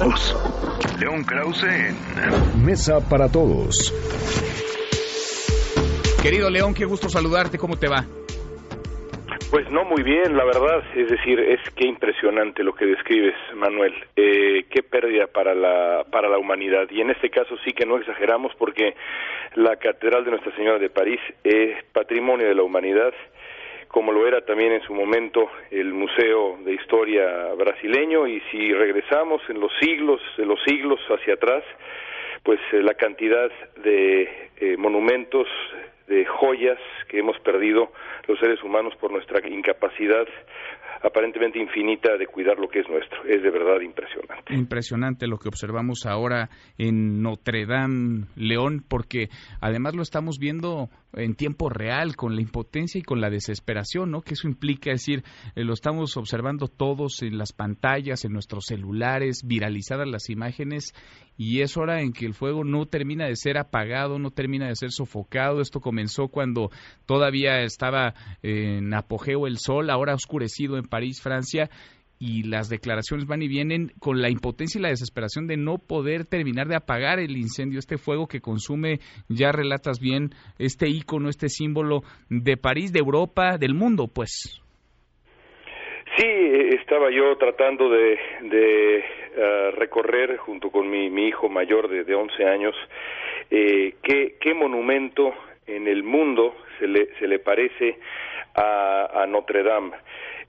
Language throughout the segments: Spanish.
todos. León Krause en Mesa para Todos. Querido León, qué gusto saludarte. ¿Cómo te va? Pues no muy bien, la verdad. Es decir, es que impresionante lo que describes, Manuel. Eh, qué pérdida para la para la humanidad. Y en este caso sí que no exageramos porque la catedral de Nuestra Señora de París es patrimonio de la humanidad como lo era también en su momento el Museo de Historia brasileño. Y si regresamos en los siglos de los siglos hacia atrás pues eh, la cantidad de eh, monumentos de joyas que hemos perdido los seres humanos por nuestra incapacidad aparentemente infinita de cuidar lo que es nuestro. Es de verdad impresionante. Impresionante lo que observamos ahora en Notre Dame, León, porque además lo estamos viendo en tiempo real, con la impotencia y con la desesperación, ¿no? Que eso implica, es decir, eh, lo estamos observando todos en las pantallas, en nuestros celulares, viralizadas las imágenes, y es hora en que el fuego no termina de ser apagado, no termina de ser sofocado. Esto comenzó cuando todavía estaba en apogeo el sol, ahora oscurecido en París, Francia, y las declaraciones van y vienen con la impotencia y la desesperación de no poder terminar de apagar el incendio, este fuego que consume, ya relatas bien, este ícono, este símbolo de París, de Europa, del mundo, pues. Sí, estaba yo tratando de, eh, recorrer junto con mi, hijo mayor de, de 11 años eh, qué, qué monumento en el mundo se le, se le parece a Notre Dame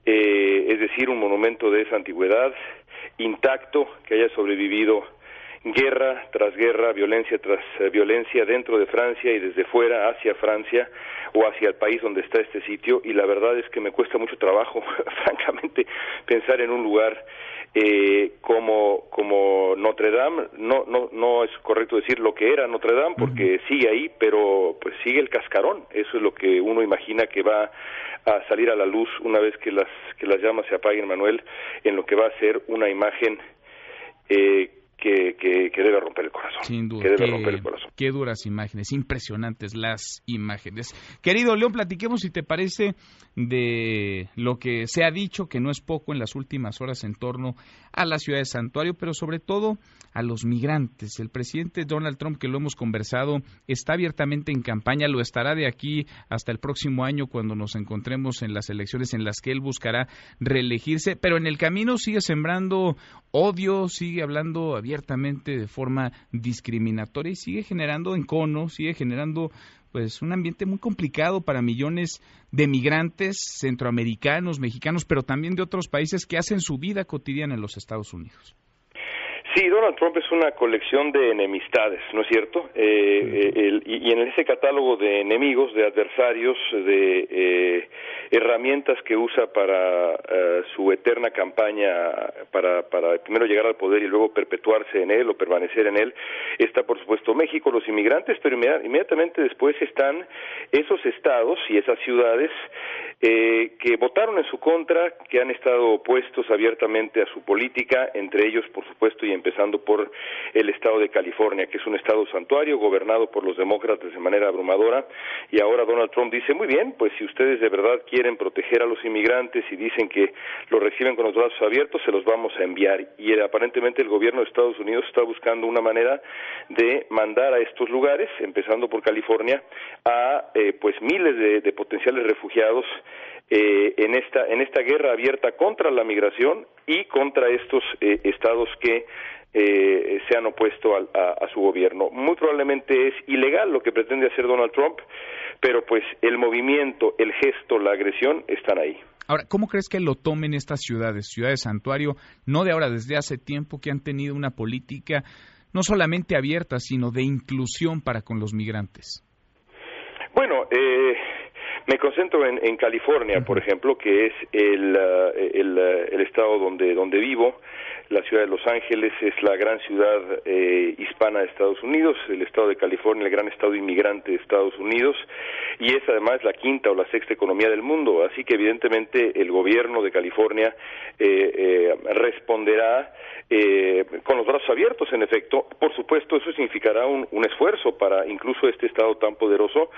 eh, es decir, un monumento de esa antigüedad, intacto, que haya sobrevivido guerra tras guerra, violencia tras eh, violencia dentro de Francia y desde fuera hacia Francia o hacia el país donde está este sitio. Y la verdad es que me cuesta mucho trabajo, francamente, pensar en un lugar eh, como como Notre Dame. No no no es correcto decir lo que era Notre Dame porque sigue ahí pero pues sigue el cascarón. Eso es lo que uno imagina que va a salir a la luz una vez que las que las llamas se apaguen Manuel en lo que va a ser una imagen eh, que, que, debe romper el corazón. Sin duda. Que debe romper el corazón. Qué duras imágenes, impresionantes las imágenes. Querido León, platiquemos si te parece de lo que se ha dicho, que no es poco en las últimas horas en torno a la ciudad de Santuario, pero sobre todo a los migrantes. El presidente Donald Trump, que lo hemos conversado, está abiertamente en campaña, lo estará de aquí hasta el próximo año cuando nos encontremos en las elecciones en las que él buscará reelegirse, pero en el camino sigue sembrando odio, sigue hablando abiertamente de forma discriminatoria y sigue generando encono, sigue generando pues un ambiente muy complicado para millones de migrantes centroamericanos, mexicanos, pero también de otros países que hacen su vida cotidiana en los Estados Unidos. Sí, Donald Trump es una colección de enemistades, ¿no es cierto? Eh, eh y, en ese catálogo de enemigos, de adversarios, de eh, herramientas que usa para eh, su eterna campaña, para, para primero llegar al poder y luego perpetuarse en él o permanecer en él, está por supuesto México, los inmigrantes, pero inmediatamente después están esos estados y esas ciudades eh, que votaron en su contra, que han estado opuestos abiertamente a su política, entre ellos, por supuesto, y empezando por el estado de California, que es un estado santuario gobernado por los demócratas de manera abrumadora, y ahora Donald Trump dice, muy bien, pues si ustedes de verdad quieren proteger a los inmigrantes y dicen que los reciben con los brazos abiertos, se los vamos a enviar. Y aparentemente el gobierno de Estados Unidos está buscando una manera de mandar a estos lugares, empezando por California, a eh, pues miles de potenciales refugiados eh, en esta en esta guerra abierta contra la migración y contra estos eh, estados que eh, se han opuesto a, su gobierno. Muy probablemente es ilegal lo que pretende hacer Donald Trump, pero pues el movimiento, el gesto, la agresión están ahí. Ahora, ¿cómo crees que lo tomen estas ciudades, ciudades santuario, no de ahora, desde hace tiempo que han tenido una política no solamente abierta, sino de inclusión para con los migrantes? Bueno, eh, me concentro en, en California, por ejemplo, que es el, eh, el, eh, el, estado donde, donde vivo. La ciudad de Los Ángeles es la gran ciudad eh, hispana de Estados Unidos, el estado de California, el gran estado inmigrante de Estados Unidos, y es además la quinta o la sexta economía del mundo. Así que evidentemente el gobierno de California eh, eh, responderá eh, con los brazos abiertos, en efecto. Por supuesto, eso significará un, un esfuerzo para incluso este estado tan poderoso,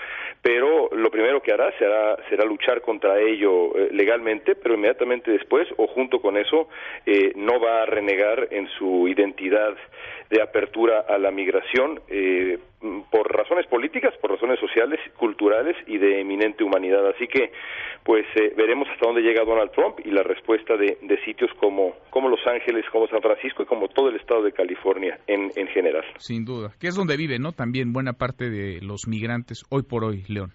pero lo primero que hará será, será luchar contra ello eh, legalmente, pero inmediatamente después o junto con eso eh, no va a renegar en su identidad de apertura a la migración eh, por razones políticas, por razones sociales, culturales y de eminente humanidad. Así que, pues veremos hasta dónde llega Donald Trump y la respuesta de, sitios como, como Los Ángeles, como San Francisco y como todo el estado de California en, en general. Sin duda, que es donde vive, ¿no? También buena parte de los migrantes hoy por hoy, León.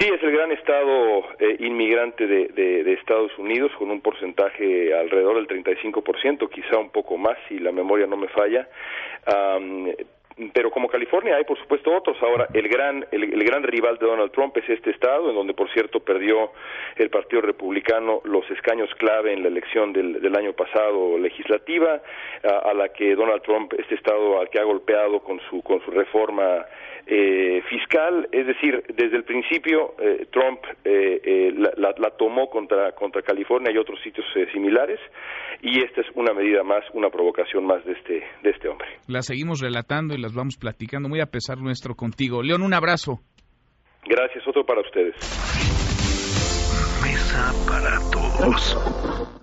Sí, es el gran estado eh, inmigrante de, de, Estados Unidos, con un porcentaje alrededor del 35%, quizá un poco más, si la memoria no me falla. Pero como California hay por supuesto otros ahora el gran el, gran rival de Donald Trump es este estado en donde por cierto perdió el Partido Republicano los escaños clave en la elección del, año pasado legislativa a, la que Donald Trump este estado al que ha golpeado con su con su reforma eh, fiscal, es decir, desde el principio eh, Trump eh, la, la, tomó contra, contra California y otros sitios similares y esta es una medida más, una provocación más de este, de este hombre. Las seguimos relatando y las vamos platicando muy a pesar nuestro contigo. León, un abrazo. Gracias, otro para ustedes. Mesa para todos.